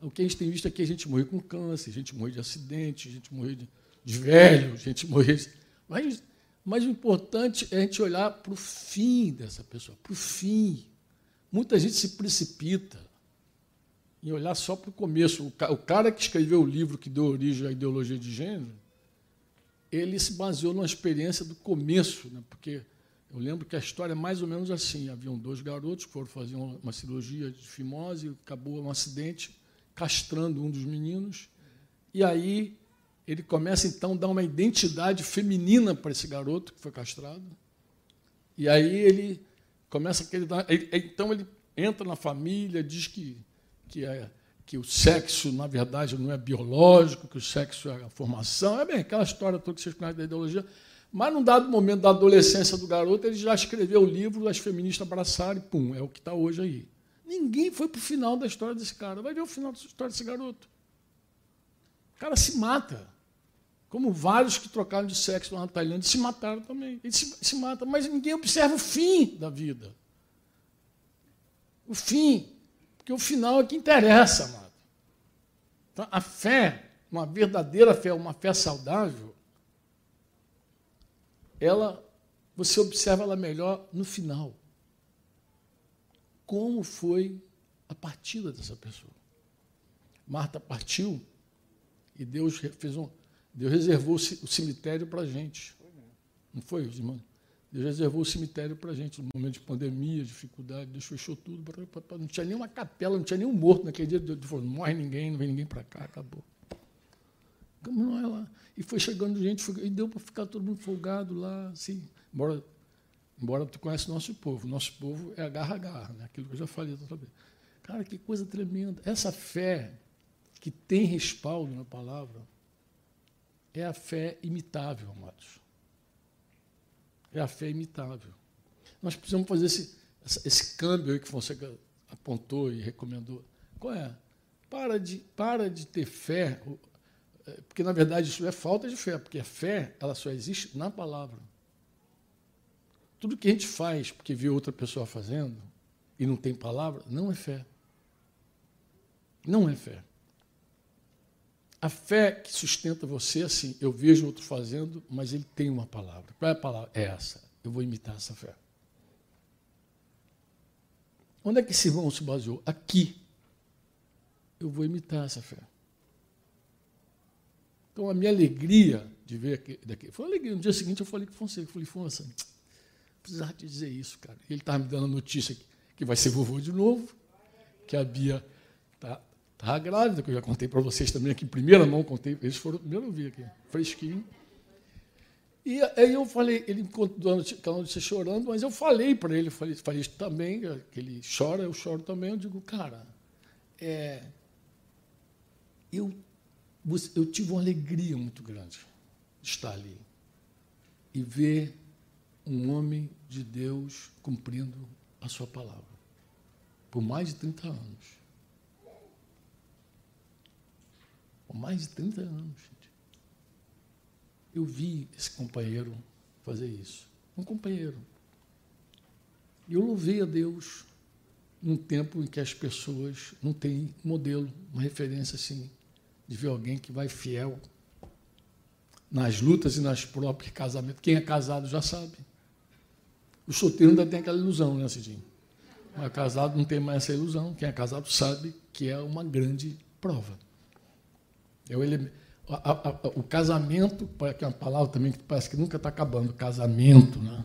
O que a gente tem visto aqui, a gente morrer com câncer, a gente morrer de acidente, a gente morrer de, de velho, a gente morrer... Mas, mas o importante é a gente olhar para o fim dessa pessoa, para o fim. Muita gente se precipita em olhar só para o começo. O cara que escreveu o livro que deu origem à ideologia de gênero, ele se baseou numa experiência do começo, né? porque eu lembro que a história é mais ou menos assim: haviam dois garotos que foram fazer uma cirurgia de fimose, acabou um acidente, castrando um dos meninos, e aí ele começa então a dar uma identidade feminina para esse garoto que foi castrado, e aí ele começa aquele. Então ele entra na família, diz que, que é que o sexo, na verdade, não é biológico, que o sexo é a formação. É bem aquela história toda que vocês conhecem da ideologia. Mas, num dado momento da adolescência do garoto, ele já escreveu o livro As Feministas Abraçaram e pum, é o que está hoje aí. Ninguém foi para o final da história desse cara. Vai ver o final da história desse garoto. O cara se mata. Como vários que trocaram de sexo lá na Tailândia se mataram também. Ele se, se mata, mas ninguém observa o fim da vida. O fim. Porque o final é que interessa, amado. Então, a fé, uma verdadeira fé, uma fé saudável, ela, você observa ela melhor no final. Como foi a partida dessa pessoa? Marta partiu e Deus fez um, Deus reservou o cemitério para a gente. Não foi, irmãos? Deus reservou o cemitério para a gente, no momento de pandemia, dificuldade, Deus fechou tudo. Não tinha nenhuma capela, não tinha nenhum morto naquele dia. Deus falou, não morre ninguém, não vem ninguém para cá, acabou. Como não é lá? E foi chegando gente, e deu para ficar todo mundo folgado lá, assim. Embora, embora tu conhece nosso povo. Nosso povo é agarra-agarra, né? aquilo que eu já falei outra vez. Cara, que coisa tremenda. Essa fé que tem respaldo na palavra é a fé imitável, amados é a fé imitável. Nós precisamos fazer esse, esse câmbio aí que Fonseca apontou e recomendou. Qual é? para de, para de ter fé, é, porque na verdade isso é falta de fé, porque a fé ela só existe na palavra. Tudo que a gente faz porque vê outra pessoa fazendo e não tem palavra, não é fé. Não é fé. A fé que sustenta você, assim, eu vejo outro fazendo, mas ele tem uma palavra. Qual é a palavra? É essa. Eu vou imitar essa fé. Onde é que esse irmão se baseou? Aqui. Eu vou imitar essa fé. Então, a minha alegria de ver aqui, daqui, foi uma alegria. No dia seguinte, eu falei com o Fonseca, eu falei, Fonseca, precisava te dizer isso, cara. Ele estava me dando a notícia que, que vai ser vovô de novo, que a Bia Estava grávida, que eu já contei para vocês também aqui, em primeira mão, contei, eles foram primeiro eu vi aqui, fresquinho. E aí eu falei, ele dando aquela notícia chorando, mas eu falei para ele, falei, falei também, que ele chora, eu choro também, eu digo, cara, é, eu, eu tive uma alegria muito grande de estar ali e ver um homem de Deus cumprindo a sua palavra por mais de 30 anos. Por mais de 30 anos, gente. Eu vi esse companheiro fazer isso. Um companheiro. E eu louvei a Deus num tempo em que as pessoas não têm modelo, uma referência assim, de ver alguém que vai fiel nas lutas e nas próprias casamentos. Quem é casado já sabe. O solteiro ainda tem aquela ilusão, né, Cidinho? Mas casado não tem mais essa ilusão. Quem é casado sabe que é uma grande prova. É o, ele, a, a, a, o casamento, que é uma palavra também que parece que nunca está acabando, casamento, né?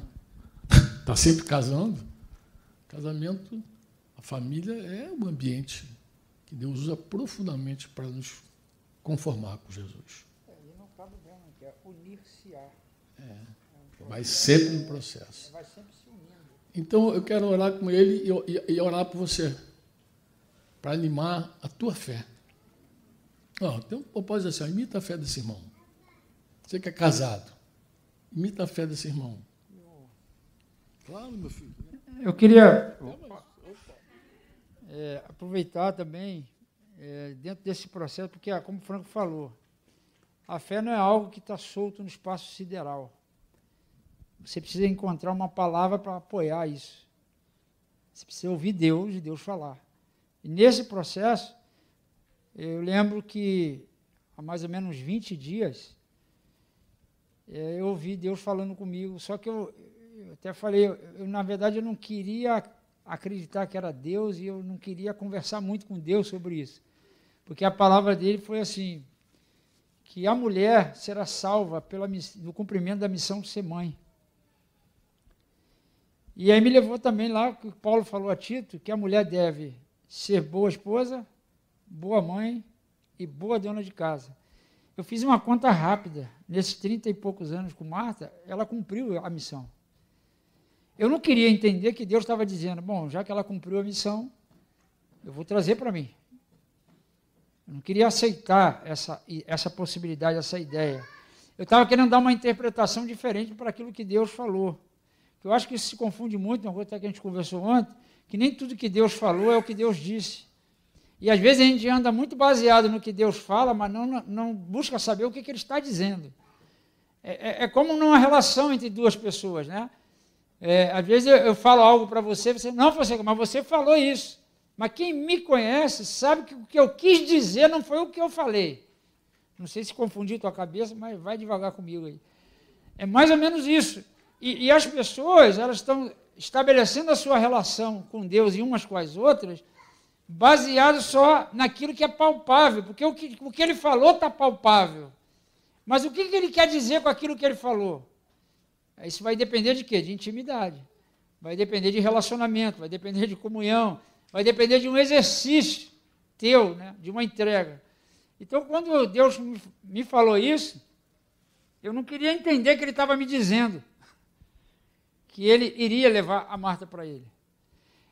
Está sempre casando. Casamento, a família é um ambiente que Deus usa profundamente para nos conformar com Jesus. É, e não cabe bem, que é unir-se-á. É, vai sempre no processo. Vai sempre se unindo. Então eu quero orar com ele e, e, e orar por você, para animar a tua fé. Tem um propósito assim, ó, imita a fé desse irmão. Você que é casado, imita a fé desse irmão. Claro, meu filho. Eu queria é, aproveitar também, é, dentro desse processo, porque, como o Franco falou, a fé não é algo que está solto no espaço sideral. Você precisa encontrar uma palavra para apoiar isso. Você precisa ouvir Deus e Deus falar. E nesse processo, eu lembro que há mais ou menos 20 dias é, eu ouvi Deus falando comigo, só que eu, eu até falei, eu, na verdade eu não queria acreditar que era Deus e eu não queria conversar muito com Deus sobre isso. Porque a palavra dele foi assim, que a mulher será salva pela, no cumprimento da missão de ser mãe. E aí me levou também lá, que Paulo falou a Tito, que a mulher deve ser boa esposa, boa mãe e boa dona de casa. Eu fiz uma conta rápida. Nesses trinta e poucos anos com Marta, ela cumpriu a missão. Eu não queria entender que Deus estava dizendo, bom, já que ela cumpriu a missão, eu vou trazer para mim. Eu não queria aceitar essa, essa possibilidade, essa ideia. Eu estava querendo dar uma interpretação diferente para aquilo que Deus falou. Eu acho que isso se confunde muito, uma coisa que a gente conversou ontem, que nem tudo que Deus falou é o que Deus disse. E às vezes a gente anda muito baseado no que Deus fala, mas não, não busca saber o que, que Ele está dizendo. É, é, é, como numa relação entre duas pessoas, né? É, às vezes eu, eu falo algo para você, você, não, você, mas você falou isso. Mas quem me conhece sabe que o que eu quis dizer não foi o que eu falei. Não sei se confundi tua cabeça, mas vai devagar comigo aí. É mais ou menos isso. E, e as pessoas, elas estão estabelecendo a sua relação com Deus e umas com as outras, baseado só naquilo que é palpável, porque o que, o que ele falou está palpável. Mas o que, que ele quer dizer com aquilo que ele falou? Isso vai depender de quê? De intimidade. Vai depender de relacionamento, vai depender de comunhão, vai depender de um exercício teu, né? de uma entrega. Então, quando Deus me falou isso, eu não queria entender que ele estava me dizendo que ele iria levar a Marta para ele.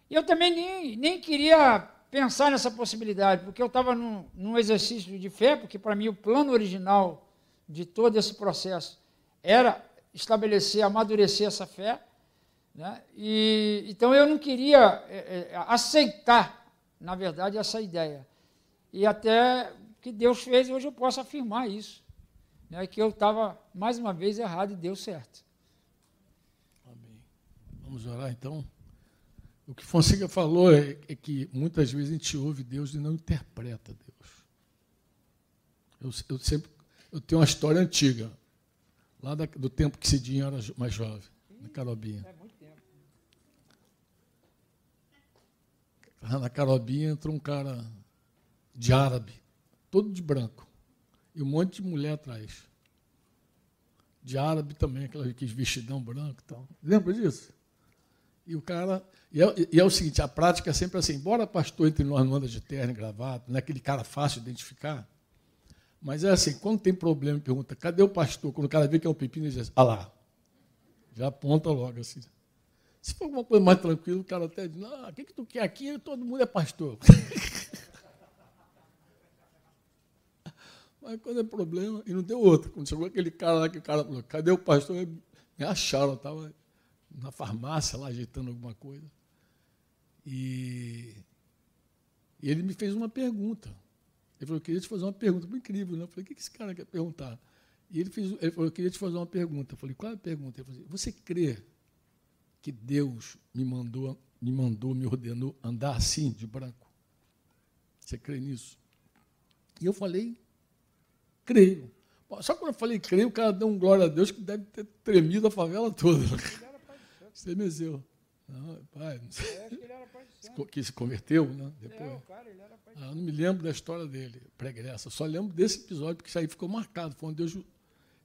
E eu também nem, nem queria pensar nessa possibilidade, porque eu estava num, num, exercício de fé, porque para mim o plano original de todo esse processo era estabelecer, amadurecer essa fé. Né? E, então eu não queria é, é, aceitar, na verdade, essa ideia. E até que Deus fez, hoje eu posso afirmar isso. Né, que eu estava, mais uma vez, errado e deu certo. Amém. Vamos orar então? O que Fonseca falou é, é, que muitas vezes a gente ouve Deus e não interpreta Deus. Eu, eu sempre eu tenho uma história antiga, lá da, do tempo que Cidinho era mais jovem, na Carobinha. É. Na Carobinha entrou um cara de árabe, todo de branco, e um monte de mulher atrás. De árabe também, aquela vestidão branco e tal. Lembra disso? E o cara. E é, e é, o seguinte: a prática é sempre assim, embora pastor entre nós não anda de terno e não é aquele cara fácil de identificar. Mas é assim, quando tem problema, pergunta, cadê o pastor? Quando o cara vê que é um pepino, ele diz, ah lá. Já aponta logo assim. Se for alguma coisa mais tranquila, o cara até diz, não, o que, que tu quer aqui? Todo mundo é pastor. Mas quando é problema, e não deu outro. Quando chegou aquele cara lá que o cara falou, cadê o pastor? Me acharam, estava na farmácia lá ajeitando alguma coisa. E, ele me fez uma pergunta. Ele falou, eu queria te fazer uma pergunta. Foi incrível, né? Eu falei, o que esse cara quer perguntar? E ele, fez, ele falou, eu queria te fazer uma pergunta. Eu falei, qual é a pergunta? Ele falou, assim, você crê que Deus me mandou, me mandou, me ordenou andar assim, de branco? Você crê nisso? E eu falei, creio. Só quando eu falei creio, o cara deu um glória a Deus que deve ter tremido a favela toda. Estremeceu. Não, pai, não sei. que se converteu, né? Depois. É, cara, ele era ah, eu não me lembro da história dele, pregressa. Só lembro desse episódio, porque isso aí ficou marcado. Foi onde Deus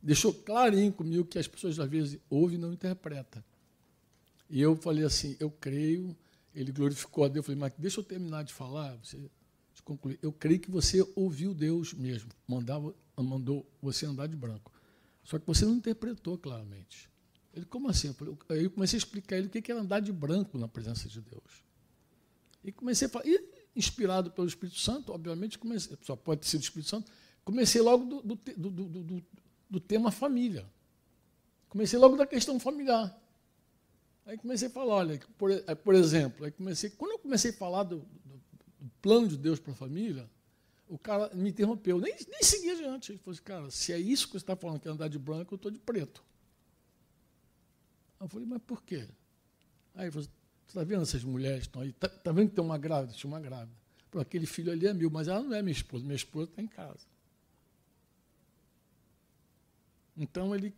deixou clarinho comigo que as pessoas, às vezes, ouvem e não interpretam. E eu falei assim, eu creio, ele glorificou a Deus. Eu falei, mas deixa eu terminar de falar, você de concluir. Eu creio que você ouviu Deus mesmo, mandava, mandou você andar de branco. Só que você não interpretou claramente. Ele, como assim? Aí eu comecei a explicar a ele o que era andar de branco na presença de Deus. E comecei a falar, e inspirado pelo Espírito Santo, obviamente, comecei, só pode ser do Espírito Santo, comecei logo do, do, do, do, tema família. Comecei logo da questão familiar. Aí comecei a falar, olha, por, por exemplo, aí comecei, quando eu comecei a falar do plano de Deus para a família, o cara me interrompeu, nem, nem segui adiante. Ele falou assim, cara, se é isso que você está falando, que é andar de branco, eu estou de preto. Eu falei, mas por quê? Aí você está vendo essas mulheres estão aí? Está tá vendo que tem uma grávida? Tinha uma grávida. Pô, aquele filho ali é meu, mas ela não é minha esposa. Minha esposa está em casa. Então ele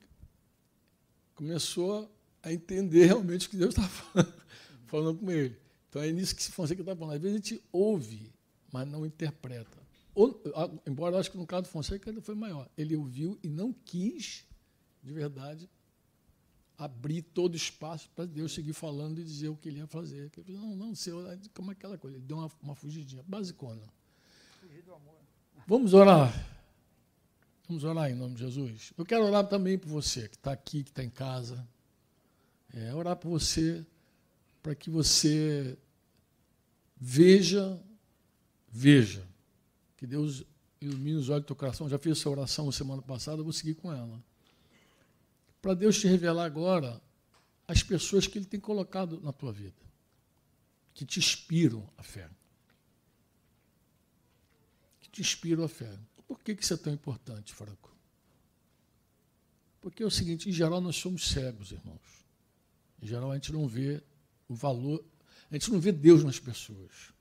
começou a entender realmente o que Deus estava falando, falando, com ele. Então é nisso que se Fonseca está falando. Às vezes a gente ouve, mas não interpreta. Ou, embora eu acho que no caso do Fonseca ele foi maior. Ele ouviu e não quis, de verdade, abrir todo o espaço para Deus seguir falando e dizer o que ele ia fazer. Ele falou, não, não, Senhor, como aquela coisa. Ele deu uma, uma fugidinha, basicona. Vamos orar. Vamos orar em nome de Jesus. Eu quero orar também por você que está aqui, que está em casa. É, orar por você, para que você veja, veja, que Deus ilumine os olhos do teu coração. Já fiz essa oração semana passada, eu vou seguir com ela para Deus te revelar agora as pessoas que Ele tem colocado na tua vida, que te inspiram a fé. Que te inspiram a fé. Por que isso é tão importante, Franco? Porque é o seguinte, em geral nós somos cegos, irmãos. Em geral a gente não vê o valor, a gente não vê Deus nas pessoas.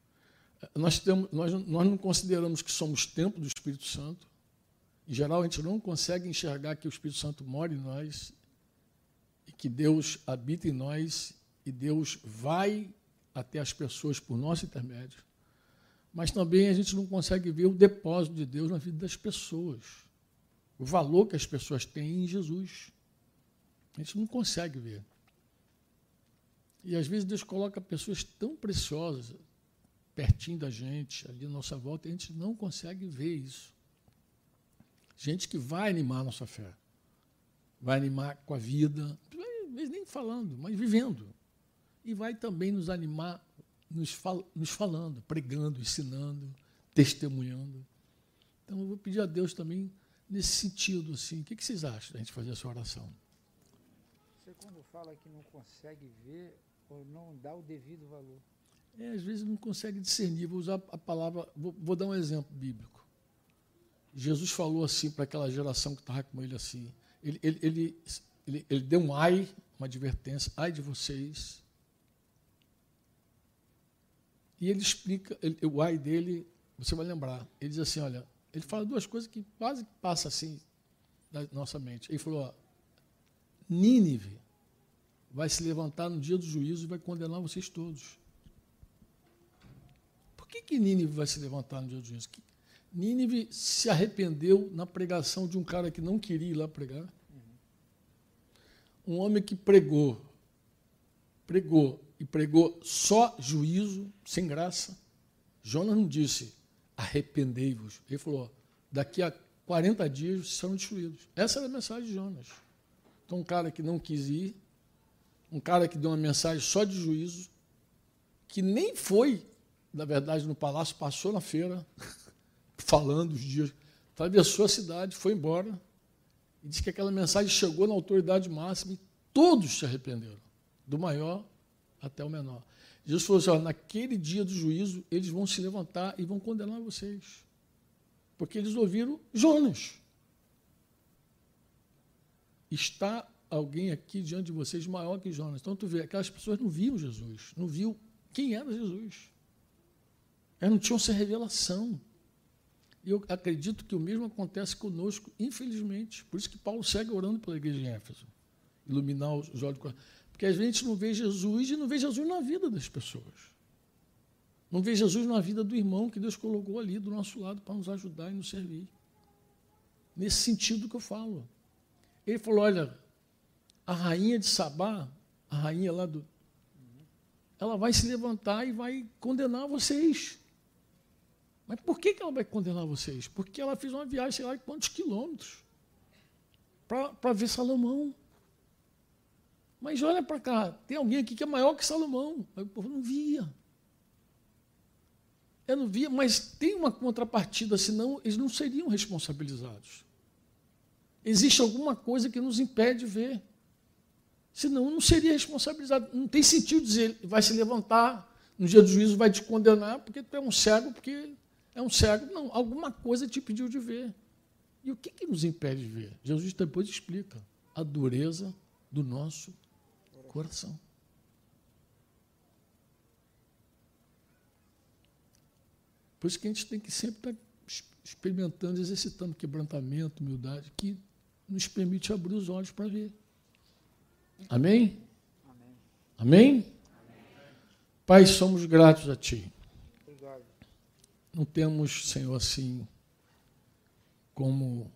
Nós, temos, nós, nós não consideramos que somos templo do Espírito Santo, em geral, a gente não consegue enxergar que o Espírito Santo mora em nós e que Deus habita em nós e Deus vai até as pessoas por nosso intermédio. Mas também a gente não consegue ver o depósito de Deus na vida das pessoas. O valor que as pessoas têm em Jesus. A gente não consegue ver. E às vezes Deus coloca pessoas tão preciosas pertinho da gente, ali à nossa volta, e a gente não consegue ver isso. Gente que vai animar a nossa fé. Vai animar com a vida, nem falando, mas vivendo. E vai também nos animar, nos, fal nos falando, pregando, ensinando, testemunhando. Então eu vou pedir a Deus também nesse sentido, assim. O que, vocês acham da gente fazer essa oração? Você quando fala que não consegue ver ou não dá o devido valor. É, às vezes não consegue discernir. Vou usar a palavra, vou, vou dar um exemplo bíblico. Jesus falou assim para aquela geração que estava com ele assim. Ele, ele, ele, ele, ele deu um ai, uma advertência, ai de vocês. E ele explica, ele, o ai dele, você vai lembrar. Ele diz assim, olha, ele fala duas coisas que quase passam assim na nossa mente. Ele falou, ó, Nínive vai se levantar no dia do juízo e vai condenar vocês todos. Por que, que Nínive vai se levantar no dia do juízo? Nínive se arrependeu na pregação de um cara que não queria ir lá pregar. Um homem que pregou, pregou e pregou só juízo, sem graça. Jonas não disse, arrependei-vos. Ele falou, daqui a 40 dias serão destruídos. Essa era a mensagem de Jonas. Então, um cara que não quis ir, um cara que deu uma mensagem só de juízo, que nem foi, na verdade, no palácio, passou na feira, falando os dias, atravessou a cidade, foi embora, e disse que aquela mensagem chegou na autoridade máxima e todos se arrependeram, do maior até o menor. Jesus falou assim: ó, naquele dia do juízo, eles vão se levantar e vão condenar vocês. Porque eles ouviram Jonas. Está alguém aqui diante de vocês maior que Jonas. Então tu vê, aquelas pessoas não viam Jesus, não viam quem era Jesus. Elas não tinham essa revelação. E eu acredito que o mesmo acontece conosco, infelizmente. Por isso que Paulo segue orando pela igreja de Éfeso. Iluminar os olhos. Porque a gente não vê Jesus e não vê Jesus na vida das pessoas. Não vê Jesus na vida do irmão que Deus colocou ali do nosso lado para nos ajudar e nos servir. Nesse sentido que eu falo. Ele falou: olha, a rainha de Sabá, a rainha lá do. Ela vai se levantar e vai condenar vocês. Mas por que, ela vai condenar vocês? Porque ela fez uma viagem, sei lá, quantos quilômetros, para ver Salomão. Mas olha para cá, tem alguém aqui que é maior que Salomão. Aí o povo não via. Eu não via, mas tem uma contrapartida, senão eles não seriam responsabilizados. Existe alguma coisa que nos impede de ver. Senão não seria responsabilizado. Não tem sentido dizer, vai se levantar, no dia do juízo vai te condenar, porque tu é um cego, porque é um cego. Não, alguma coisa te pediu de ver. E o que, que nos impede de ver? Jesus depois explica a dureza do nosso coração. Por isso que a gente tem que sempre estar experimentando, exercitando quebrantamento, humildade, que nos permite abrir os olhos para ver. Amém? Amém? Amém? Pai, somos gratos a Ti. Não temos, Senhor, assim, como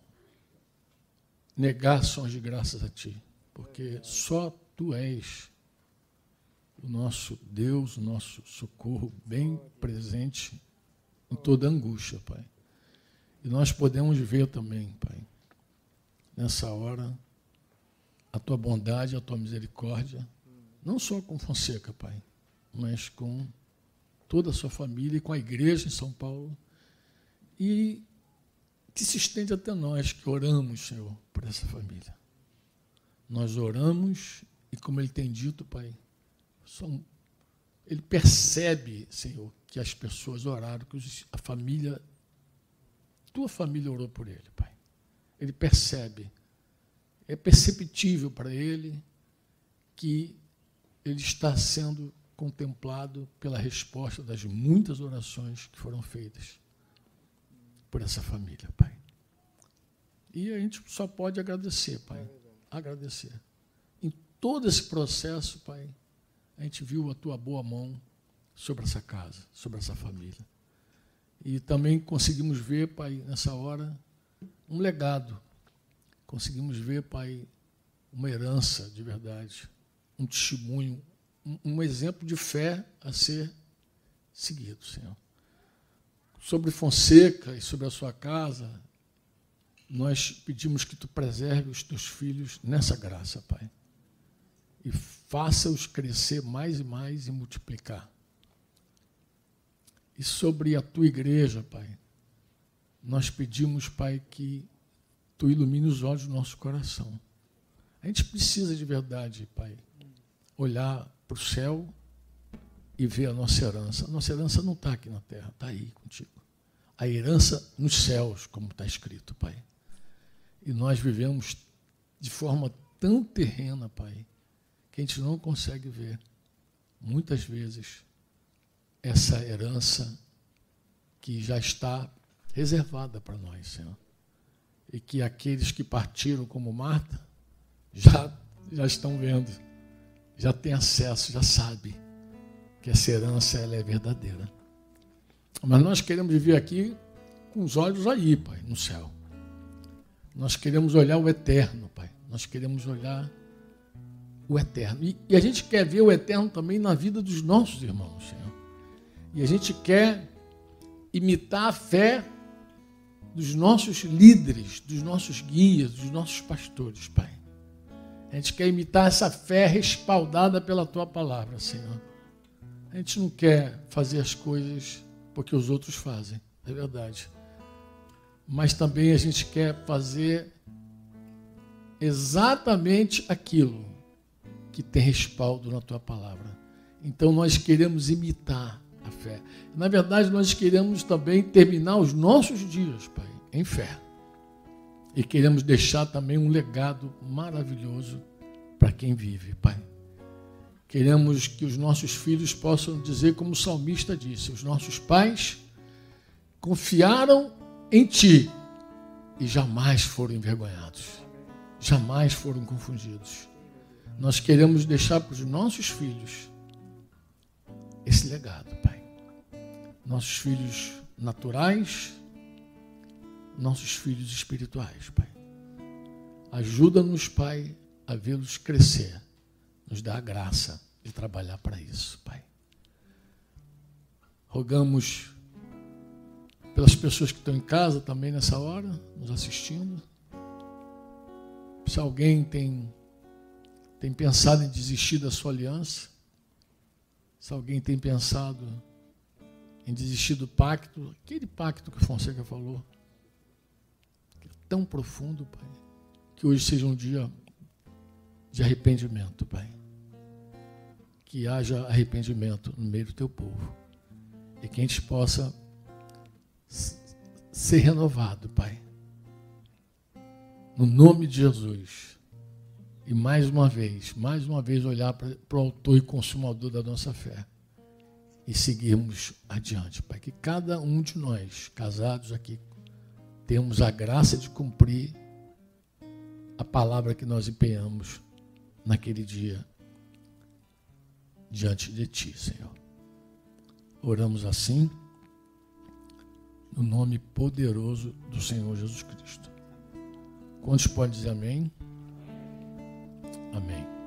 negar sons de graças a Ti, porque só Tu és o nosso Deus, o nosso socorro bem presente em toda angústia, Pai. E nós podemos ver também, Pai, nessa hora, a tua bondade, a tua misericórdia, não só com Fonseca, Pai, mas com toda a sua família e com a igreja em São Paulo. E que se estende até nós que oramos, Senhor, por essa família. Nós oramos e, como Ele tem dito, Pai, são, Ele percebe, Senhor, que as pessoas oraram, que a família, tua família orou por ele, Pai. Ele percebe, é perceptível para ele que ele está sendo contemplado pela resposta das muitas orações que foram feitas por essa família, Pai. E a gente só pode agradecer, Pai. Agradecer. Em todo esse processo, Pai, a gente viu a tua boa mão sobre essa casa, sobre essa família. E também conseguimos ver, Pai, nessa hora, um legado. Conseguimos ver, Pai, uma herança de verdade, um testemunho, um, exemplo de fé a ser seguido, Senhor. Sobre Fonseca e sobre a sua casa, nós pedimos que tu preserve os teus filhos nessa graça, Pai. E faça-os crescer mais e mais e multiplicar e sobre a tua igreja, Pai. Nós pedimos, Pai, que tu ilumine os olhos do nosso coração. A gente precisa de verdade, Pai, olhar para o céu e ver a nossa herança. A nossa herança não está aqui na terra, está aí contigo. A herança nos céus, como está escrito, Pai. E nós vivemos de forma tão terrena, Pai, que a gente não consegue ver, muitas vezes, essa herança que já está reservada para nós, Senhor. E que aqueles que partiram como Marta já, já estão vendo, já têm acesso, já sabem que essa herança ela é verdadeira. Mas nós queremos viver aqui com os olhos aí, Pai, no céu. Nós queremos olhar o eterno, Pai. Nós queremos olhar o eterno. E, e, a gente quer ver o eterno também na vida dos nossos irmãos, Senhor. E a gente quer imitar a fé dos nossos líderes, dos nossos guias, dos nossos pastores, Pai. A gente quer imitar essa fé respaldada pela tua palavra, Senhor. A gente não quer fazer as coisas porque os outros fazem, é verdade. Mas também a gente quer fazer exatamente aquilo que tem respaldo na tua palavra. Então nós queremos imitar a fé. Na verdade, nós queremos também terminar os nossos dias, Pai, em fé. E queremos deixar também um legado maravilhoso para quem vive, Pai. Queremos que os nossos filhos possam dizer, como o salmista disse: os nossos pais confiaram em Ti e jamais foram envergonhados, jamais foram confundidos. Nós queremos deixar para os nossos filhos esse legado, Pai. Nossos filhos naturais, nossos filhos espirituais, Pai. Ajuda-nos, Pai, a vê-los crescer. Nos dá a graça de trabalhar para isso, Pai. Rogamos pelas pessoas que estão em casa também nessa hora, nos assistindo. Se alguém tem, tem pensado em desistir da sua aliança, se alguém tem pensado em desistir do pacto, aquele pacto que Fonseca falou, tão profundo, Pai, que hoje seja um dia de arrependimento, Pai. Que haja arrependimento no meio do teu povo. E que a gente possa ser renovado, Pai. No nome de Jesus. E mais uma vez, mais uma vez olhar para o autor e consumador da nossa fé. E seguirmos adiante, Pai. Que cada um de nós, casados aqui, temos a graça de cumprir a palavra que nós empenhamos naquele dia diante de Ti, Senhor. Oramos assim, no nome poderoso do Senhor Jesus Cristo. Quantos podem dizer amém? Amém.